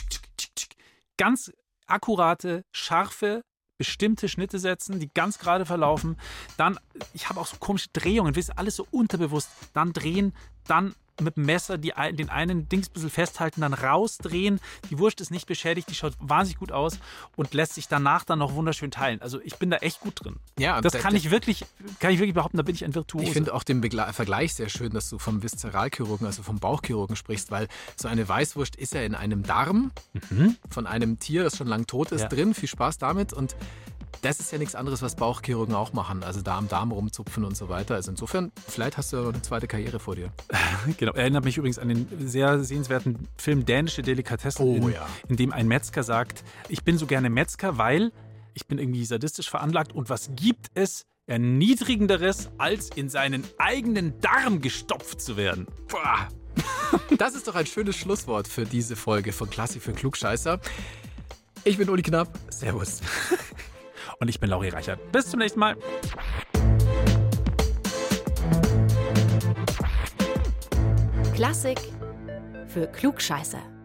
ganz akkurate, scharfe, bestimmte Schnitte setzen, die ganz gerade verlaufen. Dann, ich habe auch so komische Drehungen, wisst alles so unterbewusst. Dann drehen, dann mit dem Messer die, den einen Dings ein bisschen festhalten, dann rausdrehen. Die Wurst ist nicht beschädigt, die schaut wahnsinnig gut aus und lässt sich danach dann noch wunderschön teilen. Also ich bin da echt gut drin. Ja, das kann ich wirklich, kann ich wirklich behaupten, da bin ich ein Virtuose. Ich finde auch den Begle Vergleich sehr schön, dass du vom Viszeralchirurgen, also vom Bauchchirurgen sprichst, weil so eine Weißwurst ist ja in einem Darm mhm. von einem Tier, das schon lang tot ist, ja. drin. Viel Spaß damit und das ist ja nichts anderes, was Bauchchirurgen auch machen. Also da am Darm rumzupfen und so weiter. Also insofern, vielleicht hast du ja noch eine zweite Karriere vor dir. genau. Erinnert mich übrigens an den sehr sehenswerten Film Dänische Delikatessen, oh, in, ja. in dem ein Metzger sagt, ich bin so gerne Metzger, weil ich bin irgendwie sadistisch veranlagt und was gibt es erniedrigenderes, als in seinen eigenen Darm gestopft zu werden? Boah. Das ist doch ein schönes Schlusswort für diese Folge von Klassik für Klugscheißer. Ich bin Uli Knapp. Servus. Und ich bin Lauri Reichert. Bis zum nächsten Mal. Klassik für Klugscheißer.